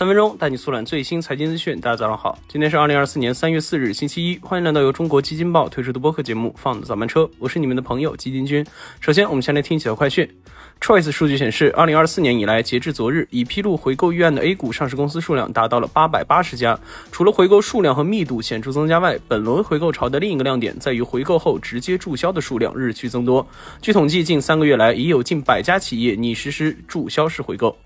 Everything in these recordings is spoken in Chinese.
三分钟带你速览最新财经资讯。大家早上好，今天是二零二四年三月四日，星期一。欢迎来到由中国基金报推出的播客节目《放早班车》，我是你们的朋友基金君。首先，我们先来听几条快讯。Choice 数据显示，二零二四年以来，截至昨日，已披露回购预案的 A 股上市公司数量达到了八百八十家。除了回购数量和密度显著增加外，本轮回购潮的另一个亮点在于回购后直接注销的数量日趋增多。据统计，近三个月来，已有近百家企业拟实施注销式回购。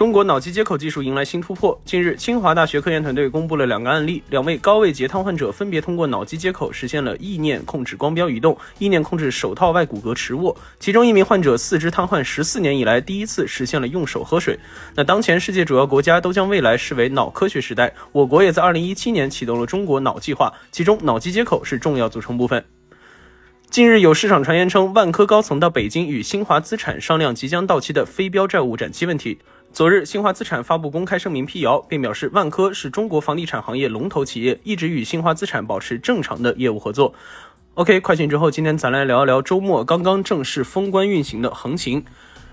中国脑机接口技术迎来新突破。近日，清华大学科研团队公布了两个案例，两位高位截瘫患者分别通过脑机接口实现了意念控制光标移动、意念控制手套外骨骼持握。其中一名患者四肢瘫痪十四年以来第一次实现了用手喝水。那当前世界主要国家都将未来视为脑科学时代，我国也在二零一七年启动了中国脑计划，其中脑机接口是重要组成部分。近日有市场传言称，万科高层到北京与新华资产商量即将到期的非标债务展期问题。昨日，新华资产发布公开声明辟谣，并表示万科是中国房地产行业龙头企业，一直与新华资产保持正常的业务合作。OK，快讯之后，今天咱来聊一聊周末刚刚正式封关运行的横琴。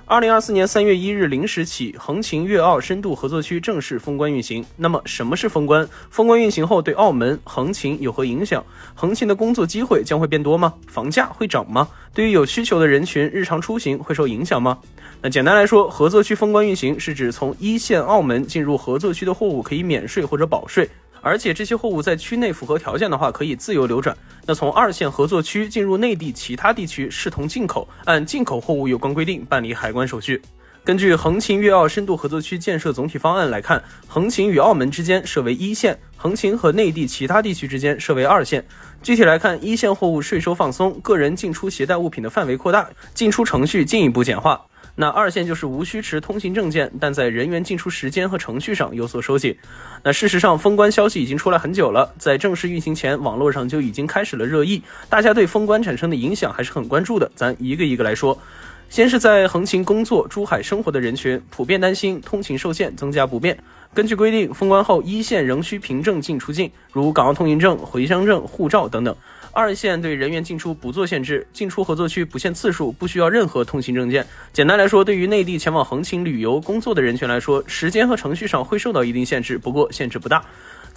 二零二四年三月一日零时起，横琴粤澳深度合作区正式封关运行。那么，什么是封关？封关运行后对澳门、横琴有何影响？横琴的工作机会将会变多吗？房价会涨吗？对于有需求的人群，日常出行会受影响吗？那简单来说，合作区封关运行是指从一线澳门进入合作区的货物可以免税或者保税。而且这些货物在区内符合条件的话，可以自由流转。那从二线合作区进入内地其他地区，视同进口，按进口货物有关规定办理海关手续。根据横琴粤澳深度合作区建设总体方案来看，横琴与澳门之间设为一线，横琴和内地其他地区之间设为二线。具体来看，一线货物税收放松，个人进出携带物品的范围扩大，进出程序进一步简化。那二线就是无需持通行证件，但在人员进出时间和程序上有所收紧。那事实上，封关消息已经出来很久了，在正式运行前，网络上就已经开始了热议，大家对封关产生的影响还是很关注的。咱一个一个来说，先是在横琴工作、珠海生活的人群，普遍担心通勤受限，增加不便。根据规定，封关后一线仍需凭证进出境，如港澳通行证、回乡证、护照等等。二线对人员进出不做限制，进出合作区不限次数，不需要任何通行证件。简单来说，对于内地前往横琴旅游、工作的人群来说，时间和程序上会受到一定限制，不过限制不大。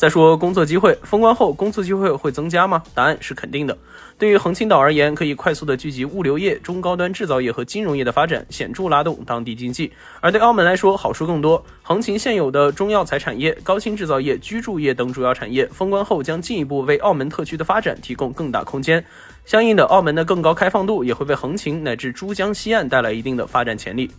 再说工作机会，封关后工作机会会增加吗？答案是肯定的。对于横琴岛而言，可以快速的聚集物流业、中高端制造业和金融业的发展，显著拉动当地经济。而对澳门来说，好处更多。横琴现有的中药材产业、高新制造业、居住业等主要产业，封关后将进一步为澳门特区的发展提供更大空间。相应的，澳门的更高开放度也会为横琴乃至珠江西岸带来一定的发展潜力。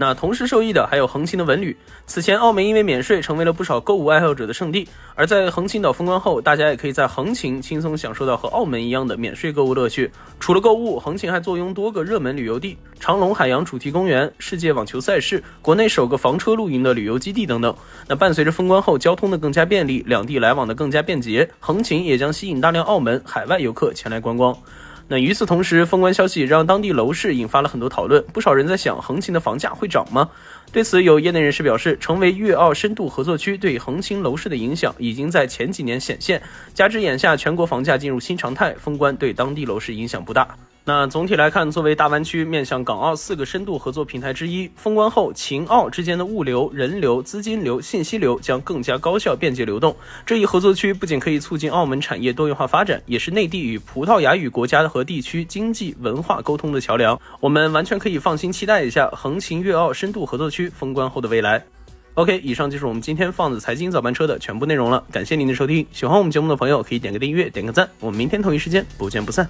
那同时受益的还有横琴的文旅。此前，澳门因为免税，成为了不少购物爱好者的圣地。而在横琴岛封关后，大家也可以在横琴轻松享受到和澳门一样的免税购物乐趣。除了购物，横琴还坐拥多个热门旅游地，长隆海洋主题公园、世界网球赛事、国内首个房车露营的旅游基地等等。那伴随着封关后交通的更加便利，两地来往的更加便捷，横琴也将吸引大量澳门海外游客前来观光。那与此同时，封关消息让当地楼市引发了很多讨论，不少人在想，横琴的房价会涨吗？对此，有业内人士表示，成为粤澳深度合作区对横琴楼市的影响已经在前几年显现，加之眼下全国房价进入新常态，封关对当地楼市影响不大。那总体来看，作为大湾区面向港澳四个深度合作平台之一，封关后，秦澳之间的物流、人流、资金流、信息流将更加高效便捷流动。这一合作区不仅可以促进澳门产业多元化发展，也是内地与葡萄牙语国家和地区经济文化沟通的桥梁。我们完全可以放心期待一下横琴粤澳深度合作区封关后的未来。OK，以上就是我们今天放的财经早班车的全部内容了。感谢您的收听，喜欢我们节目的朋友可以点个订阅，点个赞。我们明天同一时间不见不散。